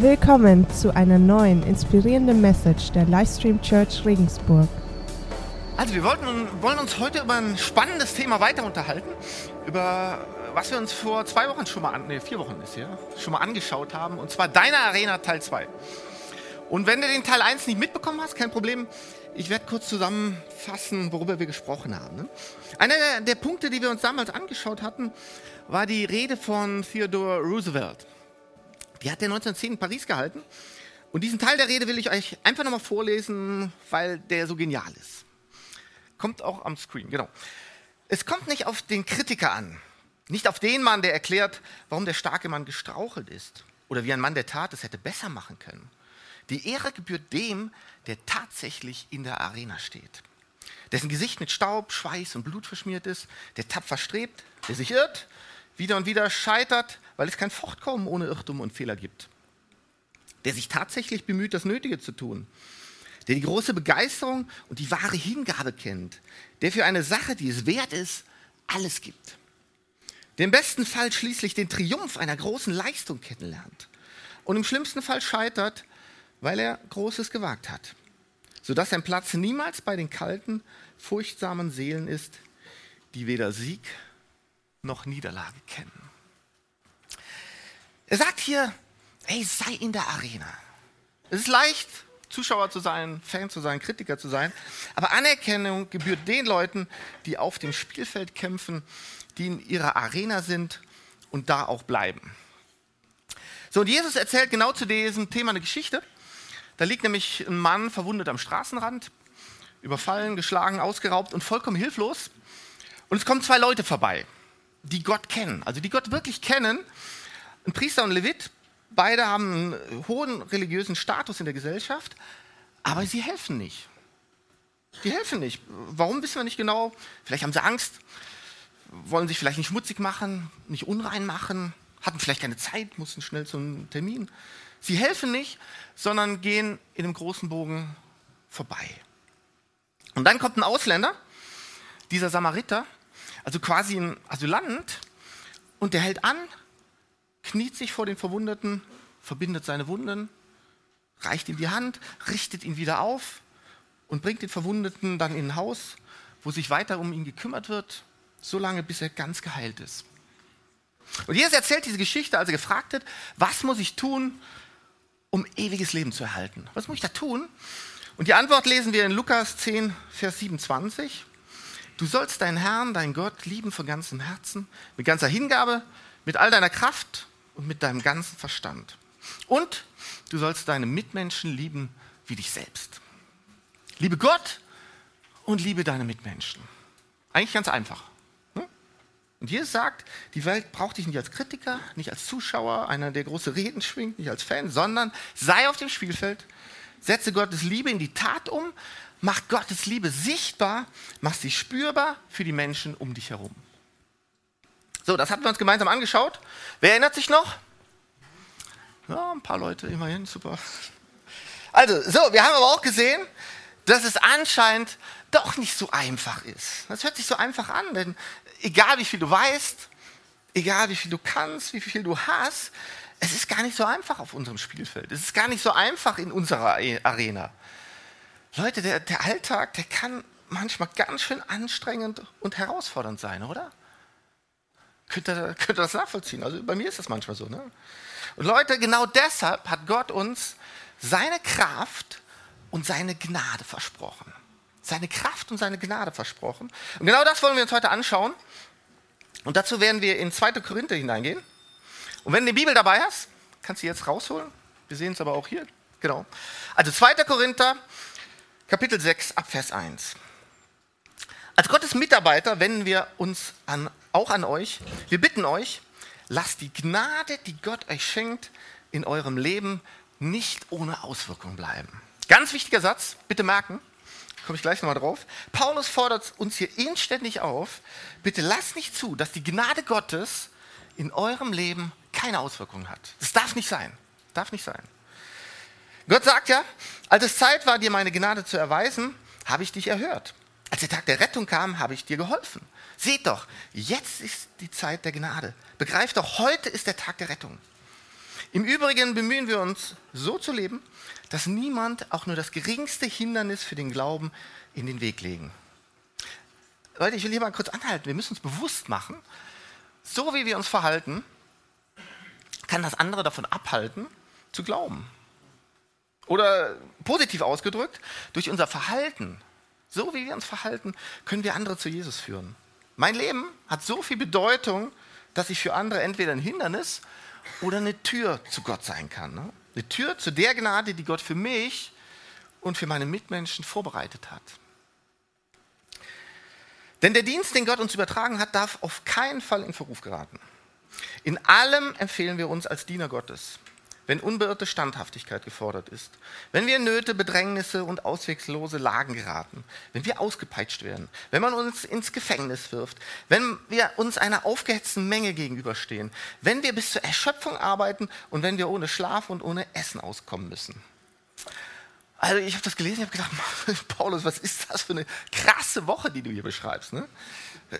Willkommen zu einer neuen inspirierenden Message der Livestream Church Regensburg. Also wir wollten, wollen uns heute über ein spannendes Thema weiter unterhalten, über was wir uns vor zwei Wochen schon mal, nee, vier Wochen ist ja, schon mal angeschaut haben, und zwar Deine Arena Teil 2. Und wenn du den Teil 1 nicht mitbekommen hast, kein Problem, ich werde kurz zusammenfassen, worüber wir gesprochen haben. Ne? Einer der, der Punkte, die wir uns damals angeschaut hatten, war die Rede von Theodore Roosevelt. Die hat er 1910 in Paris gehalten. Und diesen Teil der Rede will ich euch einfach nochmal vorlesen, weil der so genial ist. Kommt auch am Screen, genau. Es kommt nicht auf den Kritiker an, nicht auf den Mann, der erklärt, warum der starke Mann gestrauchelt ist oder wie ein Mann der Tat es hätte besser machen können. Die Ehre gebührt dem, der tatsächlich in der Arena steht, dessen Gesicht mit Staub, Schweiß und Blut verschmiert ist, der tapfer strebt, der sich irrt, wieder und wieder scheitert, weil es kein Fortkommen ohne Irrtum und Fehler gibt, der sich tatsächlich bemüht, das Nötige zu tun, der die große Begeisterung und die wahre Hingabe kennt, der für eine Sache, die es wert ist, alles gibt, der im besten Fall schließlich den Triumph einer großen Leistung kennenlernt und im schlimmsten Fall scheitert, weil er Großes gewagt hat, sodass sein Platz niemals bei den kalten, furchtsamen Seelen ist, die weder Sieg noch Niederlage kennen. Er sagt hier, hey, sei in der Arena. Es ist leicht, Zuschauer zu sein, Fan zu sein, Kritiker zu sein, aber Anerkennung gebührt den Leuten, die auf dem Spielfeld kämpfen, die in ihrer Arena sind und da auch bleiben. So, und Jesus erzählt genau zu diesem Thema eine Geschichte. Da liegt nämlich ein Mann verwundet am Straßenrand, überfallen, geschlagen, ausgeraubt und vollkommen hilflos. Und es kommen zwei Leute vorbei, die Gott kennen, also die Gott wirklich kennen. Ein Priester und ein Levit, beide haben einen hohen religiösen Status in der Gesellschaft, aber sie helfen nicht. Die helfen nicht. Warum wissen wir nicht genau? Vielleicht haben sie Angst, wollen sich vielleicht nicht schmutzig machen, nicht unrein machen, hatten vielleicht keine Zeit, mussten schnell zum Termin. Sie helfen nicht, sondern gehen in einem großen Bogen vorbei. Und dann kommt ein Ausländer, dieser Samariter, also quasi ein Asylant, und der hält an, kniet sich vor den Verwundeten, verbindet seine Wunden, reicht ihm die Hand, richtet ihn wieder auf und bringt den Verwundeten dann in ein Haus, wo sich weiter um ihn gekümmert wird, solange bis er ganz geheilt ist. Und Jesus erzählt diese Geschichte, als er gefragt wird, was muss ich tun, um ewiges Leben zu erhalten. Was muss ich da tun? Und die Antwort lesen wir in Lukas 10, Vers 27. Du sollst deinen Herrn, deinen Gott lieben von ganzem Herzen, mit ganzer Hingabe, mit all deiner Kraft und mit deinem ganzen Verstand. Und du sollst deine Mitmenschen lieben wie dich selbst. Liebe Gott und liebe deine Mitmenschen. Eigentlich ganz einfach. Und Jesus sagt, die Welt braucht dich nicht als Kritiker, nicht als Zuschauer, einer, der große Reden schwingt, nicht als Fan, sondern sei auf dem Spielfeld, setze Gottes Liebe in die Tat um, mach Gottes Liebe sichtbar, mach sie spürbar für die Menschen um dich herum. So, das hatten wir uns gemeinsam angeschaut. Wer erinnert sich noch? Ja, ein paar Leute immerhin, super. Also, so, wir haben aber auch gesehen, dass es anscheinend doch nicht so einfach ist. Das hört sich so einfach an, denn egal wie viel du weißt, egal wie viel du kannst, wie viel du hast, es ist gar nicht so einfach auf unserem Spielfeld. Es ist gar nicht so einfach in unserer Arena. Leute, der, der Alltag, der kann manchmal ganz schön anstrengend und herausfordernd sein, oder? Könnt ihr, könnt ihr das nachvollziehen? Also bei mir ist das manchmal so. Ne? Und Leute, genau deshalb hat Gott uns seine Kraft und seine Gnade versprochen. Seine Kraft und seine Gnade versprochen. Und genau das wollen wir uns heute anschauen. Und dazu werden wir in 2. Korinther hineingehen. Und wenn du die Bibel dabei hast, kannst du jetzt rausholen. Wir sehen es aber auch hier. Genau. Also 2. Korinther, Kapitel 6, Abvers 1. Als Gottes Mitarbeiter wenden wir uns an, auch an euch. Wir bitten euch, lasst die Gnade, die Gott euch schenkt, in eurem Leben nicht ohne Auswirkung bleiben. Ganz wichtiger Satz, bitte merken komme ich gleich nochmal drauf. Paulus fordert uns hier inständig auf, bitte lasst nicht zu, dass die Gnade Gottes in eurem Leben keine Auswirkungen hat. Das darf nicht sein. Darf nicht sein. Gott sagt ja, als es Zeit war, dir meine Gnade zu erweisen, habe ich dich erhört. Als der Tag der Rettung kam, habe ich dir geholfen. Seht doch, jetzt ist die Zeit der Gnade. Begreift doch, heute ist der Tag der Rettung. Im Übrigen bemühen wir uns, so zu leben, dass niemand auch nur das geringste Hindernis für den Glauben in den Weg legen. Leute, ich will hier mal kurz anhalten. Wir müssen uns bewusst machen, so wie wir uns verhalten, kann das andere davon abhalten, zu glauben. Oder positiv ausgedrückt, durch unser Verhalten, so wie wir uns verhalten, können wir andere zu Jesus führen. Mein Leben hat so viel Bedeutung, dass ich für andere entweder ein Hindernis oder eine Tür zu Gott sein kann. Ne? Eine Tür zu der Gnade, die Gott für mich und für meine Mitmenschen vorbereitet hat. Denn der Dienst, den Gott uns übertragen hat, darf auf keinen Fall in Verruf geraten. In allem empfehlen wir uns als Diener Gottes, wenn unbeirrte Standhaftigkeit gefordert ist, wenn wir in Nöte, Bedrängnisse und auswegslose Lagen geraten, wenn wir ausgepeitscht werden, wenn man uns ins Gefängnis wirft, wenn wir uns einer aufgehetzten Menge gegenüberstehen, wenn wir bis zur Erschöpfung arbeiten und wenn wir ohne Schlaf und ohne Essen auskommen müssen. Also ich habe das gelesen, ich habe gedacht, Paulus, was ist das für eine krasse Woche, die du hier beschreibst. Ne?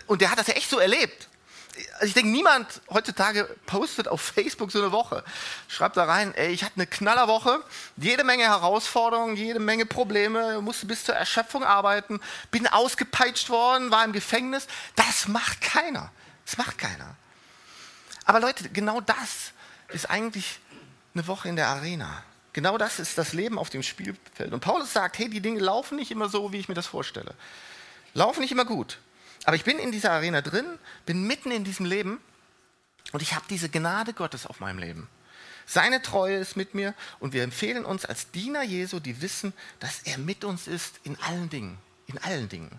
Und der hat das ja echt so erlebt. Also ich denke, niemand heutzutage postet auf Facebook so eine Woche. Schreibt da rein, ey, ich hatte eine Knallerwoche, jede Menge Herausforderungen, jede Menge Probleme, musste bis zur Erschöpfung arbeiten, bin ausgepeitscht worden, war im Gefängnis. Das macht keiner. Das macht keiner. Aber Leute, genau das ist eigentlich eine Woche in der Arena. Genau das ist das Leben auf dem Spielfeld. Und Paulus sagt, hey, die Dinge laufen nicht immer so, wie ich mir das vorstelle. Laufen nicht immer gut. Aber ich bin in dieser Arena drin, bin mitten in diesem Leben und ich habe diese Gnade Gottes auf meinem Leben. Seine Treue ist mit mir und wir empfehlen uns als Diener Jesu, die wissen, dass er mit uns ist in allen Dingen. In allen Dingen.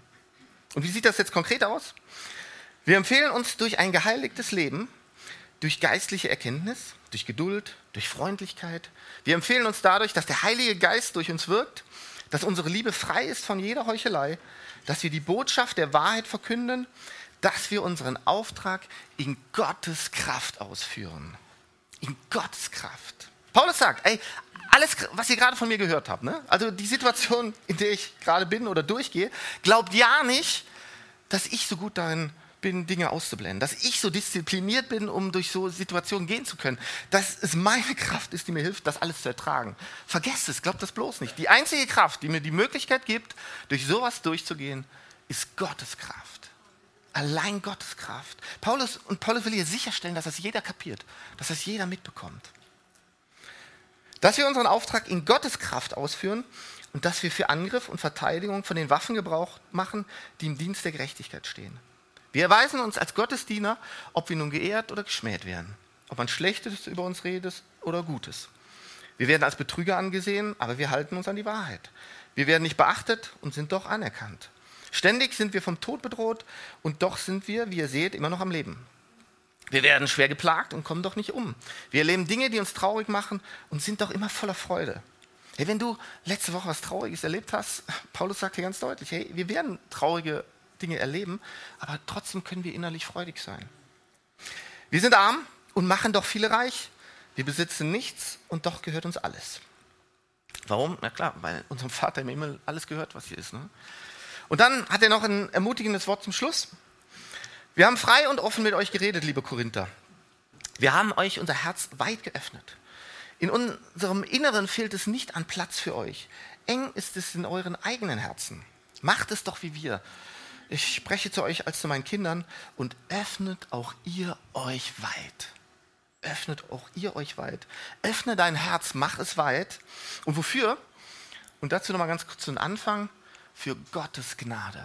Und wie sieht das jetzt konkret aus? Wir empfehlen uns durch ein geheiligtes Leben, durch geistliche Erkenntnis, durch Geduld, durch Freundlichkeit. Wir empfehlen uns dadurch, dass der Heilige Geist durch uns wirkt, dass unsere Liebe frei ist von jeder Heuchelei, dass wir die Botschaft der Wahrheit verkünden, dass wir unseren Auftrag in Gottes Kraft ausführen. In Gottes Kraft. Paulus sagt, ey, alles, was ihr gerade von mir gehört habt, ne? also die Situation, in der ich gerade bin oder durchgehe, glaubt ja nicht, dass ich so gut darin bin Dinge auszublenden, dass ich so diszipliniert bin, um durch so Situationen gehen zu können, dass es meine Kraft ist, die mir hilft, das alles zu ertragen. Vergesst es, glaubt das bloß nicht. Die einzige Kraft, die mir die Möglichkeit gibt, durch sowas durchzugehen, ist Gottes Kraft. Allein Gottes Kraft. Paulus und Paulus will hier sicherstellen, dass das jeder kapiert, dass das jeder mitbekommt. Dass wir unseren Auftrag in Gottes Kraft ausführen und dass wir für Angriff und Verteidigung von den Waffen Gebrauch machen, die im Dienst der Gerechtigkeit stehen. Wir erweisen uns als Gottesdiener, ob wir nun geehrt oder geschmäht werden. Ob man Schlechtes über uns redet oder Gutes. Wir werden als Betrüger angesehen, aber wir halten uns an die Wahrheit. Wir werden nicht beachtet und sind doch anerkannt. Ständig sind wir vom Tod bedroht und doch sind wir, wie ihr seht, immer noch am Leben. Wir werden schwer geplagt und kommen doch nicht um. Wir erleben Dinge, die uns traurig machen und sind doch immer voller Freude. Hey, wenn du letzte Woche was Trauriges erlebt hast, Paulus sagt hier ganz deutlich, hey, wir werden traurige Dinge erleben, aber trotzdem können wir innerlich freudig sein. Wir sind arm und machen doch viele reich. Wir besitzen nichts und doch gehört uns alles. Warum? Na klar, weil unserem Vater im Himmel alles gehört, was hier ist. Ne? Und dann hat er noch ein ermutigendes Wort zum Schluss. Wir haben frei und offen mit euch geredet, liebe Korinther. Wir haben euch unser Herz weit geöffnet. In unserem Inneren fehlt es nicht an Platz für euch. Eng ist es in euren eigenen Herzen. Macht es doch wie wir. Ich spreche zu euch als zu meinen Kindern und öffnet auch ihr euch weit. Öffnet auch ihr euch weit. Öffne dein Herz, mach es weit. Und wofür? Und dazu nochmal ganz kurz den Anfang. Für Gottes Gnade.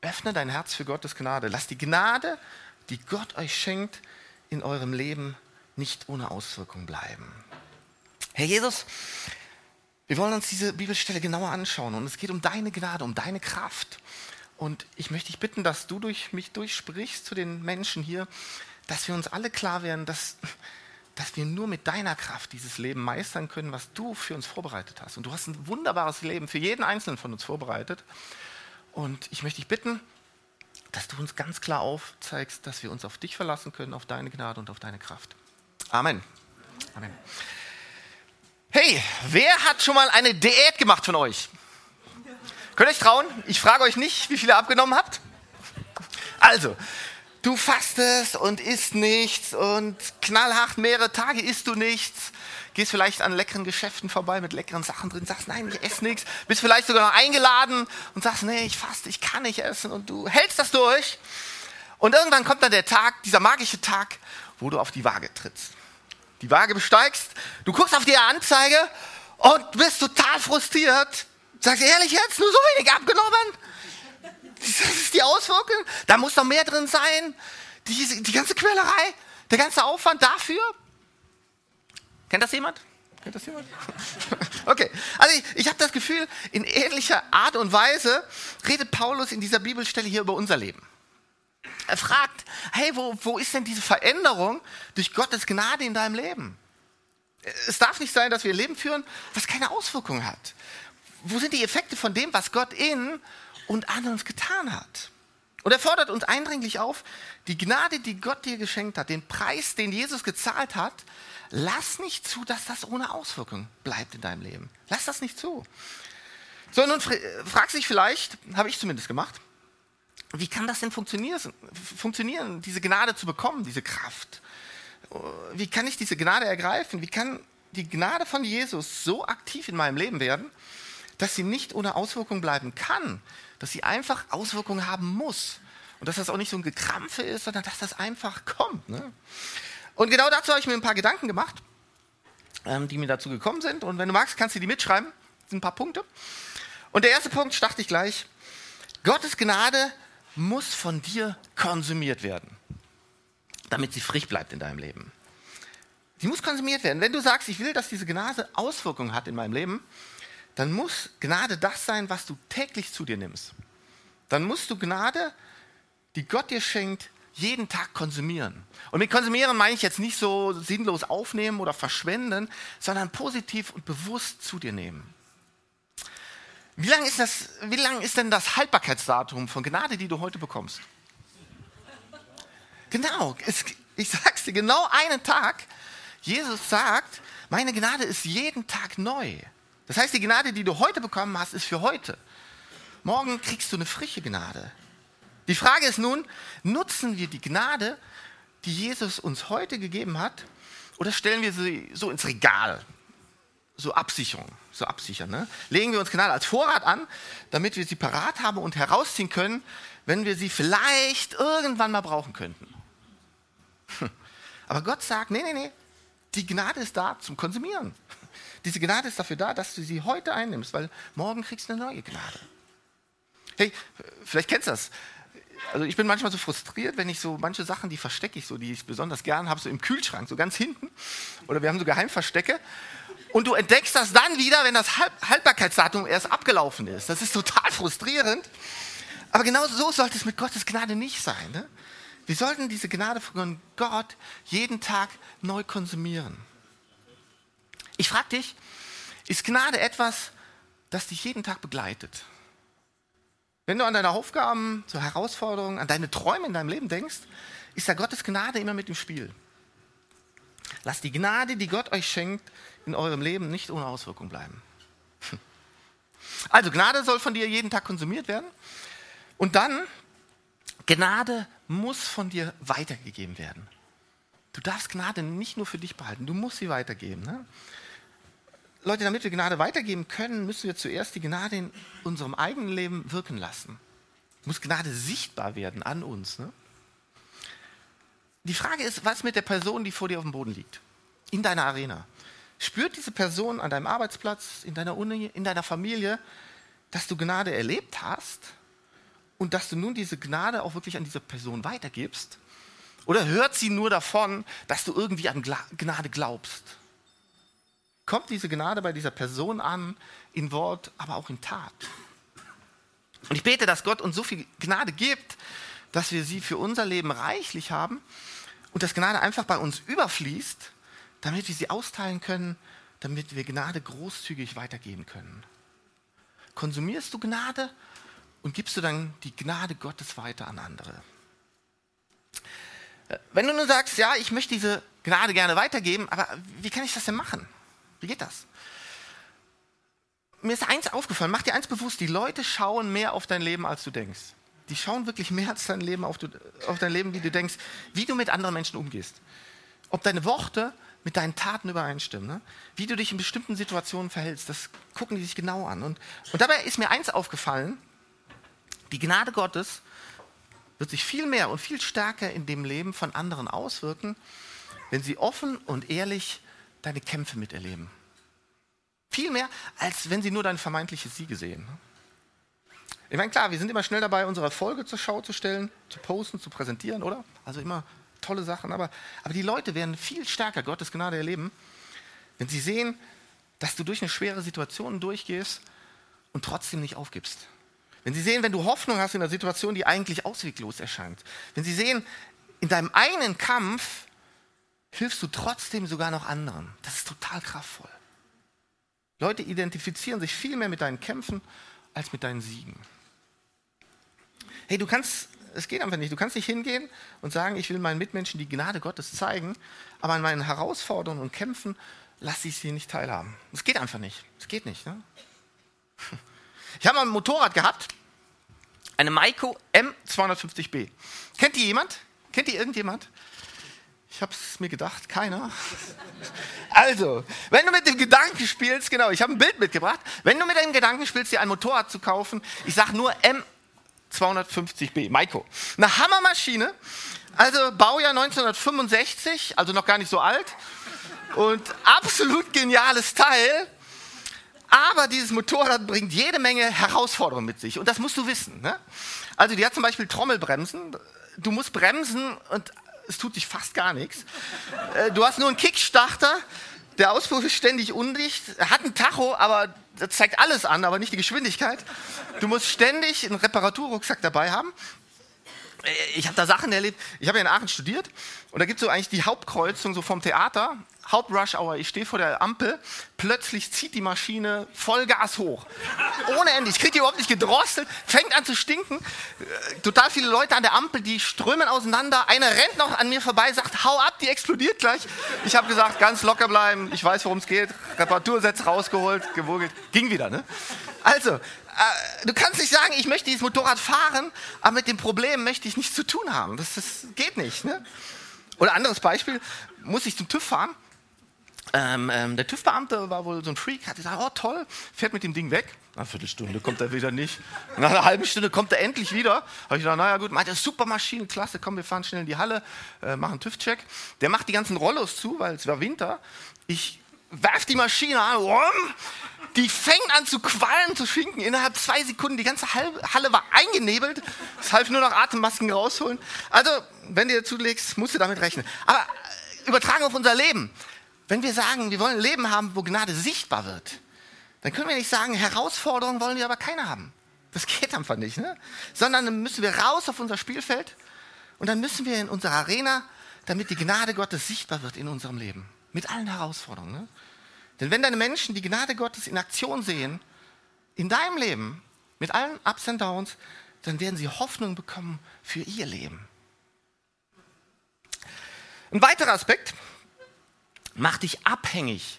Öffne dein Herz für Gottes Gnade. Lass die Gnade, die Gott euch schenkt, in eurem Leben nicht ohne Auswirkung bleiben. Herr Jesus, wir wollen uns diese Bibelstelle genauer anschauen und es geht um deine Gnade, um deine Kraft. Und ich möchte dich bitten, dass du durch mich durchsprichst zu den Menschen hier, dass wir uns alle klar werden, dass, dass wir nur mit deiner Kraft dieses Leben meistern können, was du für uns vorbereitet hast. Und du hast ein wunderbares Leben für jeden Einzelnen von uns vorbereitet. Und ich möchte dich bitten, dass du uns ganz klar aufzeigst, dass wir uns auf dich verlassen können, auf deine Gnade und auf deine Kraft. Amen. Amen. Hey, wer hat schon mal eine Diät gemacht von euch? Könnt ihr euch trauen? Ich frage euch nicht, wie viele ihr abgenommen habt. Also, du fastest und isst nichts und knallhart mehrere Tage isst du nichts. Gehst vielleicht an leckeren Geschäften vorbei mit leckeren Sachen drin, sagst, nein, ich esse nichts. Bist vielleicht sogar noch eingeladen und sagst, nee, ich faste, ich kann nicht essen. Und du hältst das durch. Und irgendwann kommt dann der Tag, dieser magische Tag, wo du auf die Waage trittst. Die Waage besteigst, du guckst auf die Anzeige und bist total frustriert. Sagst ehrlich jetzt, nur so wenig abgenommen? Das ist die Auswirkung. Da muss doch mehr drin sein. Die, die ganze Quälerei, der ganze Aufwand dafür. Kennt das jemand? Kennt das jemand? Okay, also ich, ich habe das Gefühl, in ähnlicher Art und Weise redet Paulus in dieser Bibelstelle hier über unser Leben. Er fragt, hey, wo, wo ist denn diese Veränderung durch Gottes Gnade in deinem Leben? Es darf nicht sein, dass wir ein Leben führen, was keine Auswirkungen hat. Wo sind die Effekte von dem, was Gott in und an uns getan hat? Und er fordert uns eindringlich auf, die Gnade, die Gott dir geschenkt hat, den Preis, den Jesus gezahlt hat, lass nicht zu, dass das ohne Auswirkung bleibt in deinem Leben. Lass das nicht zu. So, nun fragst dich vielleicht, habe ich zumindest gemacht, wie kann das denn funktionieren, diese Gnade zu bekommen, diese Kraft? Wie kann ich diese Gnade ergreifen? Wie kann die Gnade von Jesus so aktiv in meinem Leben werden, dass sie nicht ohne Auswirkung bleiben kann, dass sie einfach Auswirkungen haben muss und dass das auch nicht so ein Gekrampfe ist, sondern dass das einfach kommt. Ne? Und genau dazu habe ich mir ein paar Gedanken gemacht, ähm, die mir dazu gekommen sind. Und wenn du magst, kannst du die mitschreiben. Das sind ein paar Punkte. Und der erste Punkt starte ich gleich. Gottes Gnade muss von dir konsumiert werden, damit sie frisch bleibt in deinem Leben. Sie muss konsumiert werden. Wenn du sagst, ich will, dass diese Gnade Auswirkungen hat in meinem Leben, dann muss Gnade das sein, was du täglich zu dir nimmst. Dann musst du Gnade, die Gott dir schenkt, jeden Tag konsumieren. Und mit konsumieren meine ich jetzt nicht so sinnlos aufnehmen oder verschwenden, sondern positiv und bewusst zu dir nehmen. Wie lang ist, das, wie lang ist denn das Haltbarkeitsdatum von Gnade, die du heute bekommst? Genau, es, ich sag's dir, genau einen Tag. Jesus sagt, meine Gnade ist jeden Tag neu. Das heißt, die Gnade, die du heute bekommen hast, ist für heute. Morgen kriegst du eine frische Gnade. Die Frage ist nun, nutzen wir die Gnade, die Jesus uns heute gegeben hat, oder stellen wir sie so ins Regal? So Absicherung, so absichern. Ne? Legen wir uns Gnade als Vorrat an, damit wir sie parat haben und herausziehen können, wenn wir sie vielleicht irgendwann mal brauchen könnten. Aber Gott sagt, nee, nee, nee, die Gnade ist da zum Konsumieren. Diese Gnade ist dafür da, dass du sie heute einnimmst, weil morgen kriegst du eine neue Gnade. Hey, vielleicht kennst du das also ich bin manchmal so frustriert, wenn ich so manche Sachen, die verstecke ich so, die ich besonders gern habe, so im Kühlschrank, so ganz hinten. Oder wir haben so Geheimverstecke. Und du entdeckst das dann wieder, wenn das Haltbarkeitsdatum erst abgelaufen ist. Das ist total frustrierend. Aber genau so sollte es mit Gottes Gnade nicht sein. Ne? Wir sollten diese Gnade von Gott jeden Tag neu konsumieren. Ich frage dich, ist Gnade etwas, das dich jeden Tag begleitet? Wenn du an deine Aufgaben, zur Herausforderungen, an deine Träume in deinem Leben denkst, ist da Gottes Gnade immer mit im Spiel. Lasst die Gnade, die Gott euch schenkt, in eurem Leben nicht ohne Auswirkung bleiben. Also Gnade soll von dir jeden Tag konsumiert werden. Und dann, Gnade muss von dir weitergegeben werden. Du darfst Gnade nicht nur für dich behalten, du musst sie weitergeben. Ne? Leute, damit wir Gnade weitergeben können, müssen wir zuerst die Gnade in unserem eigenen Leben wirken lassen. Muss Gnade sichtbar werden an uns. Ne? Die Frage ist, was mit der Person, die vor dir auf dem Boden liegt, in deiner Arena? Spürt diese Person an deinem Arbeitsplatz, in deiner Uni, in deiner Familie, dass du Gnade erlebt hast und dass du nun diese Gnade auch wirklich an diese Person weitergibst? Oder hört sie nur davon, dass du irgendwie an Gnade glaubst? Kommt diese Gnade bei dieser Person an, in Wort, aber auch in Tat. Und ich bete, dass Gott uns so viel Gnade gibt, dass wir sie für unser Leben reichlich haben und dass Gnade einfach bei uns überfließt, damit wir sie austeilen können, damit wir Gnade großzügig weitergeben können. Konsumierst du Gnade und gibst du dann die Gnade Gottes weiter an andere? Wenn du nur sagst, ja, ich möchte diese Gnade gerne weitergeben, aber wie kann ich das denn machen? Wie geht das? Mir ist eins aufgefallen, mach dir eins bewusst, die Leute schauen mehr auf dein Leben, als du denkst. die schauen wirklich mehr als dein Leben auf, du, auf dein Leben, wie du denkst, wie du mit anderen Menschen umgehst. Ob deine Worte mit deinen Taten übereinstimmen. Ne? Wie du dich in bestimmten Situationen verhältst, das gucken die sich genau an. Und, und dabei ist mir eins aufgefallen, die Gnade Gottes wird sich viel mehr und viel stärker in dem Leben von anderen auswirken, wenn sie offen und ehrlich deine Kämpfe miterleben. Viel mehr, als wenn sie nur deine vermeintliche Siege sehen. Ne? Ich meine, klar, wir sind immer schnell dabei, unsere Erfolge zur Schau zu stellen, zu posten, zu präsentieren, oder? Also immer tolle Sachen. Aber, aber die Leute werden viel stärker Gottes Gnade erleben, wenn sie sehen, dass du durch eine schwere Situation durchgehst und trotzdem nicht aufgibst. Wenn sie sehen, wenn du Hoffnung hast in einer Situation, die eigentlich ausweglos erscheint. Wenn sie sehen, in deinem eigenen Kampf hilfst du trotzdem sogar noch anderen. Das ist total kraftvoll. Leute identifizieren sich viel mehr mit deinen Kämpfen als mit deinen Siegen. Hey, du kannst es geht einfach nicht. Du kannst nicht hingehen und sagen, ich will meinen Mitmenschen die Gnade Gottes zeigen, aber an meinen Herausforderungen und Kämpfen lasse ich sie nicht teilhaben. Das geht einfach nicht. Das geht nicht. Ne? Ich habe mal ein Motorrad gehabt, eine Maiko M250B. Kennt die jemand? Kennt die irgendjemand? Ich habe es mir gedacht, keiner. Also, wenn du mit dem Gedanken spielst, genau, ich habe ein Bild mitgebracht, wenn du mit dem Gedanken spielst, dir ein Motorrad zu kaufen, ich sage nur M 250b, Maiko. Eine Hammermaschine, also Baujahr 1965, also noch gar nicht so alt. Und absolut geniales Teil. Aber dieses Motorrad bringt jede Menge Herausforderungen mit sich. Und das musst du wissen. Ne? Also die hat zum Beispiel Trommelbremsen. Du musst bremsen und es tut sich fast gar nichts. Äh, du hast nur einen Kickstarter. Der Auspuff ist ständig undicht. Hat ein Tacho, aber das zeigt alles an, aber nicht die Geschwindigkeit. Du musst ständig einen Reparaturrucksack dabei haben. Ich habe da Sachen erlebt. Ich habe ja in Aachen studiert und da gibt es so eigentlich die Hauptkreuzung so vom Theater. Hauptrush Hour, ich stehe vor der Ampel, plötzlich zieht die Maschine Vollgas hoch. Ohne Ende. Ich kriege die überhaupt nicht gedrosselt, fängt an zu stinken. Äh, total viele Leute an der Ampel, die strömen auseinander. Einer rennt noch an mir vorbei, sagt, hau ab, die explodiert gleich. Ich habe gesagt, ganz locker bleiben, ich weiß, worum es geht. Reparatursätze rausgeholt, gewogelt, ging wieder. Ne? Also, äh, du kannst nicht sagen, ich möchte dieses Motorrad fahren, aber mit dem Problem möchte ich nichts zu tun haben. Das, das geht nicht. Ne? Oder anderes Beispiel, muss ich zum TÜV fahren ähm, ähm, der TÜV-Beamte war wohl so ein Freak, hat gesagt, oh toll, fährt mit dem Ding weg. Nach einer Viertelstunde kommt er wieder nicht. Nach einer halben Stunde kommt er endlich wieder. Habe ich gedacht, naja gut, meint er, super Maschine, klasse, komm, wir fahren schnell in die Halle, äh, machen TÜV-Check. Der macht die ganzen Rollos zu, weil es war Winter. Ich werf die Maschine an, die fängt an zu qualmen, zu schinken. Innerhalb zwei Sekunden, die ganze Halle war eingenebelt. Es half nur noch Atemmasken rausholen. Also, wenn du dir zulegst, musst du damit rechnen. Aber äh, übertragen auf unser Leben. Wenn wir sagen, wir wollen ein Leben haben, wo Gnade sichtbar wird, dann können wir nicht sagen, Herausforderungen wollen wir aber keine haben. Das geht einfach nicht. Ne? Sondern dann müssen wir raus auf unser Spielfeld und dann müssen wir in unsere Arena, damit die Gnade Gottes sichtbar wird in unserem Leben. Mit allen Herausforderungen. Ne? Denn wenn deine Menschen die Gnade Gottes in Aktion sehen, in deinem Leben, mit allen Ups und Downs, dann werden sie Hoffnung bekommen für ihr Leben. Ein weiterer Aspekt, Mach dich abhängig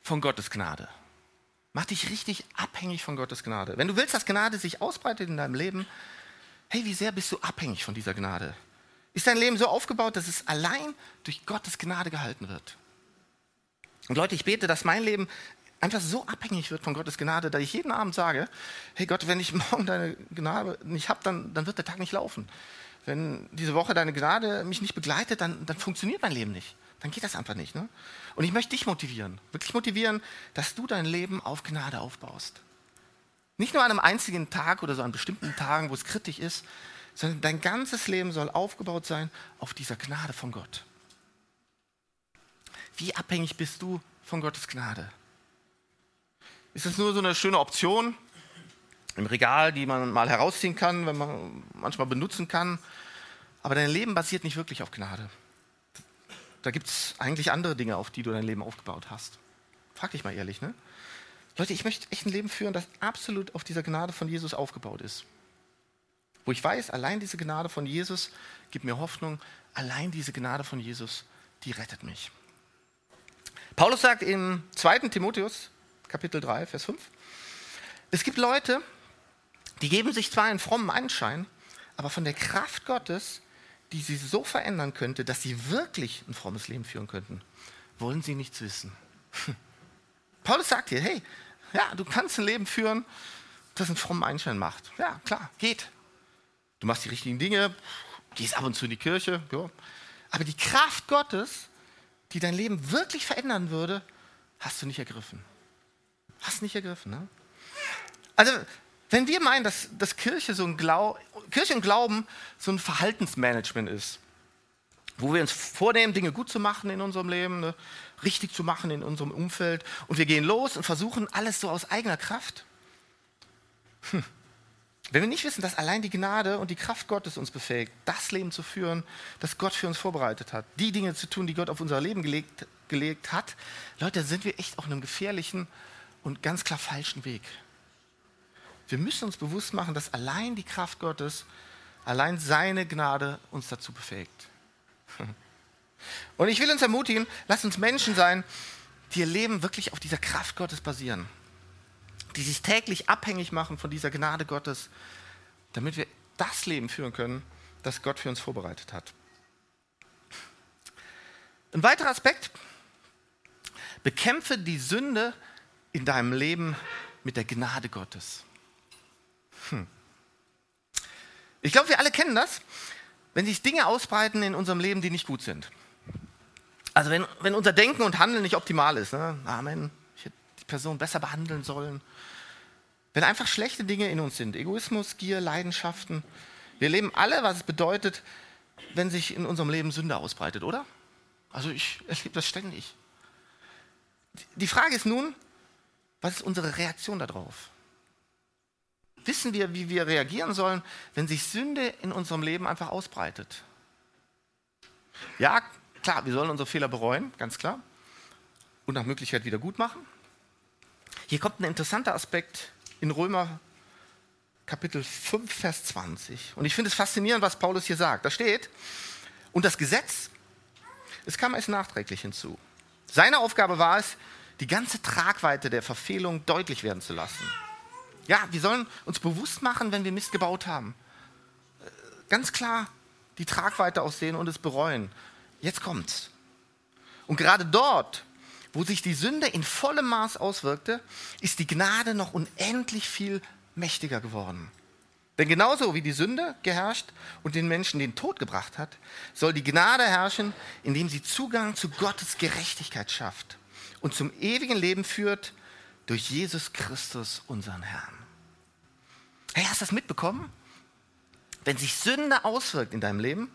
von Gottes Gnade. Mach dich richtig abhängig von Gottes Gnade. Wenn du willst, dass Gnade sich ausbreitet in deinem Leben, hey, wie sehr bist du abhängig von dieser Gnade? Ist dein Leben so aufgebaut, dass es allein durch Gottes Gnade gehalten wird? Und Leute, ich bete, dass mein Leben einfach so abhängig wird von Gottes Gnade, dass ich jeden Abend sage, hey Gott, wenn ich morgen deine Gnade nicht habe, dann, dann wird der Tag nicht laufen. Wenn diese Woche deine Gnade mich nicht begleitet, dann, dann funktioniert mein Leben nicht dann geht das einfach nicht. Ne? Und ich möchte dich motivieren, wirklich motivieren, dass du dein Leben auf Gnade aufbaust. Nicht nur an einem einzigen Tag oder so an bestimmten Tagen, wo es kritisch ist, sondern dein ganzes Leben soll aufgebaut sein auf dieser Gnade von Gott. Wie abhängig bist du von Gottes Gnade? Ist es nur so eine schöne Option im Regal, die man mal herausziehen kann, wenn man manchmal benutzen kann? Aber dein Leben basiert nicht wirklich auf Gnade. Da gibt es eigentlich andere Dinge, auf die du dein Leben aufgebaut hast. Frag dich mal ehrlich, ne? Leute, ich möchte echt ein Leben führen, das absolut auf dieser Gnade von Jesus aufgebaut ist. Wo ich weiß, allein diese Gnade von Jesus gibt mir Hoffnung, allein diese Gnade von Jesus, die rettet mich. Paulus sagt im 2. Timotheus, Kapitel 3, Vers 5, es gibt Leute, die geben sich zwar einen frommen Anschein, aber von der Kraft Gottes, die sie so verändern könnte, dass sie wirklich ein frommes Leben führen könnten, wollen sie nichts wissen. Paulus sagt hier, hey, ja, du kannst ein Leben führen, das einen frommen Einschein macht. Ja, klar, geht. Du machst die richtigen Dinge, gehst ab und zu in die Kirche, ja. aber die Kraft Gottes, die dein Leben wirklich verändern würde, hast du nicht ergriffen. Hast nicht ergriffen. Ne? Also, wenn wir meinen, dass, dass Kirche, so ein Glau Kirche und Glauben so ein Verhaltensmanagement ist, wo wir uns vornehmen, Dinge gut zu machen in unserem Leben, ne, richtig zu machen in unserem Umfeld, und wir gehen los und versuchen alles so aus eigener Kraft. Hm. Wenn wir nicht wissen, dass allein die Gnade und die Kraft Gottes uns befähigt, das Leben zu führen, das Gott für uns vorbereitet hat, die Dinge zu tun, die Gott auf unser Leben gelegt, gelegt hat, Leute, sind wir echt auf einem gefährlichen und ganz klar falschen Weg. Wir müssen uns bewusst machen, dass allein die Kraft Gottes, allein seine Gnade uns dazu befähigt. Und ich will uns ermutigen, lasst uns Menschen sein, die ihr Leben wirklich auf dieser Kraft Gottes basieren, die sich täglich abhängig machen von dieser Gnade Gottes, damit wir das Leben führen können, das Gott für uns vorbereitet hat. Ein weiterer Aspekt, bekämpfe die Sünde in deinem Leben mit der Gnade Gottes. Hm. Ich glaube, wir alle kennen das, wenn sich Dinge ausbreiten in unserem Leben, die nicht gut sind. Also wenn, wenn unser Denken und Handeln nicht optimal ist, ne? Amen, ich hätte die Person besser behandeln sollen. Wenn einfach schlechte Dinge in uns sind, Egoismus, Gier, Leidenschaften. Wir leben alle, was es bedeutet, wenn sich in unserem Leben Sünde ausbreitet, oder? Also ich erlebe das ständig. Die Frage ist nun, was ist unsere Reaktion darauf? Wissen wir, wie wir reagieren sollen, wenn sich Sünde in unserem Leben einfach ausbreitet? Ja, klar, wir sollen unsere Fehler bereuen, ganz klar. Und nach Möglichkeit wieder gut machen. Hier kommt ein interessanter Aspekt in Römer Kapitel 5, Vers 20. Und ich finde es faszinierend, was Paulus hier sagt. Da steht, und das Gesetz, es kam erst nachträglich hinzu. Seine Aufgabe war es, die ganze Tragweite der Verfehlung deutlich werden zu lassen. Ja, wir sollen uns bewusst machen, wenn wir Mist gebaut haben. Ganz klar die Tragweite aussehen und es bereuen. Jetzt kommt's. Und gerade dort, wo sich die Sünde in vollem Maß auswirkte, ist die Gnade noch unendlich viel mächtiger geworden. Denn genauso wie die Sünde geherrscht und den Menschen den Tod gebracht hat, soll die Gnade herrschen, indem sie Zugang zu Gottes Gerechtigkeit schafft und zum ewigen Leben führt durch Jesus Christus, unseren Herrn. Hey, hast du das mitbekommen? Wenn sich Sünde auswirkt in deinem Leben,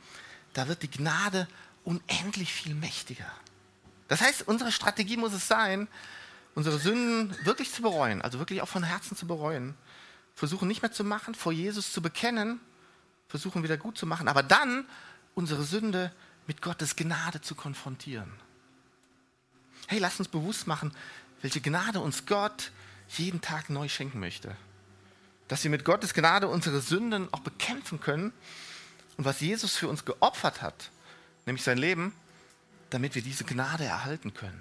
da wird die Gnade unendlich viel mächtiger. Das heißt, unsere Strategie muss es sein, unsere Sünden wirklich zu bereuen, also wirklich auch von Herzen zu bereuen. Versuchen nicht mehr zu machen, vor Jesus zu bekennen, versuchen wieder gut zu machen, aber dann unsere Sünde mit Gottes Gnade zu konfrontieren. Hey, lass uns bewusst machen, welche Gnade uns Gott jeden Tag neu schenken möchte. Dass wir mit Gottes Gnade unsere Sünden auch bekämpfen können und was Jesus für uns geopfert hat, nämlich sein Leben, damit wir diese Gnade erhalten können.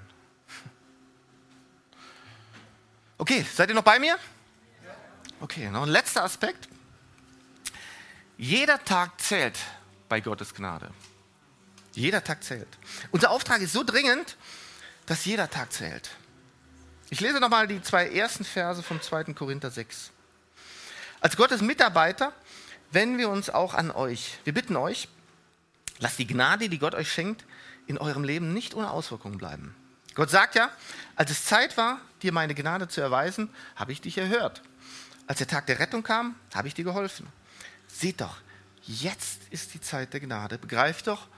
Okay, seid ihr noch bei mir? Okay, noch ein letzter Aspekt. Jeder Tag zählt bei Gottes Gnade. Jeder Tag zählt. Unser Auftrag ist so dringend, dass jeder Tag zählt. Ich lese nochmal die zwei ersten Verse vom 2. Korinther 6. Als Gottes Mitarbeiter wenden wir uns auch an euch. Wir bitten euch, lasst die Gnade, die Gott euch schenkt, in eurem Leben nicht ohne Auswirkungen bleiben. Gott sagt ja, als es Zeit war, dir meine Gnade zu erweisen, habe ich dich erhört. Als der Tag der Rettung kam, habe ich dir geholfen. Seht doch, jetzt ist die Zeit der Gnade. Begreift doch,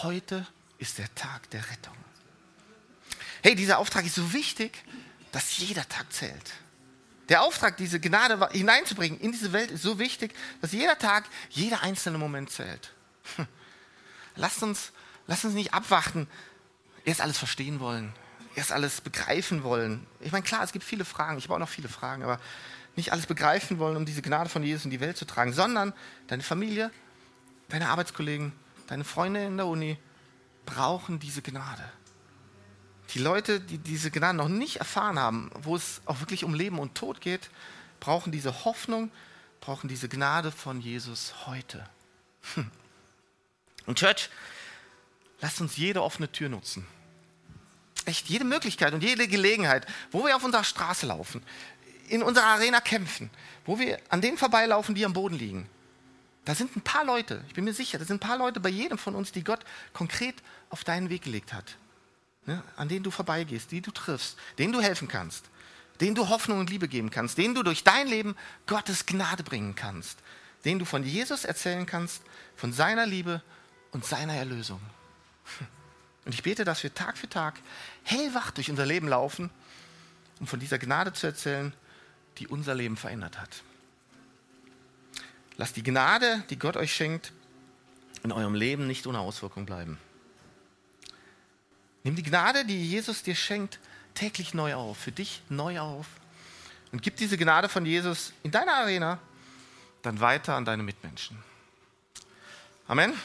heute ist der Tag der Rettung. Hey, dieser Auftrag ist so wichtig, dass jeder Tag zählt. Der Auftrag, diese Gnade hineinzubringen in diese Welt, ist so wichtig, dass jeder Tag, jeder einzelne Moment zählt. Lasst uns, lasst uns nicht abwarten, erst alles verstehen wollen, erst alles begreifen wollen. Ich meine, klar, es gibt viele Fragen, ich habe auch noch viele Fragen, aber nicht alles begreifen wollen, um diese Gnade von Jesus in die Welt zu tragen, sondern deine Familie, deine Arbeitskollegen, deine Freunde in der Uni brauchen diese Gnade die Leute, die diese Gnade noch nicht erfahren haben, wo es auch wirklich um Leben und Tod geht, brauchen diese Hoffnung, brauchen diese Gnade von Jesus heute. Hm. Und Church, lasst uns jede offene Tür nutzen. Echt jede Möglichkeit und jede Gelegenheit, wo wir auf unserer Straße laufen, in unserer Arena kämpfen, wo wir an denen vorbeilaufen, die am Boden liegen. Da sind ein paar Leute, ich bin mir sicher, da sind ein paar Leute bei jedem von uns, die Gott konkret auf deinen Weg gelegt hat. Ne, an denen du vorbeigehst, die du triffst, denen du helfen kannst, denen du Hoffnung und Liebe geben kannst, denen du durch dein Leben Gottes Gnade bringen kannst, denen du von Jesus erzählen kannst, von seiner Liebe und seiner Erlösung. Und ich bete, dass wir Tag für Tag hellwach durch unser Leben laufen, um von dieser Gnade zu erzählen, die unser Leben verändert hat. Lasst die Gnade, die Gott euch schenkt, in eurem Leben nicht ohne Auswirkung bleiben. Nimm die Gnade, die Jesus dir schenkt, täglich neu auf, für dich neu auf. Und gib diese Gnade von Jesus in deiner Arena dann weiter an deine Mitmenschen. Amen.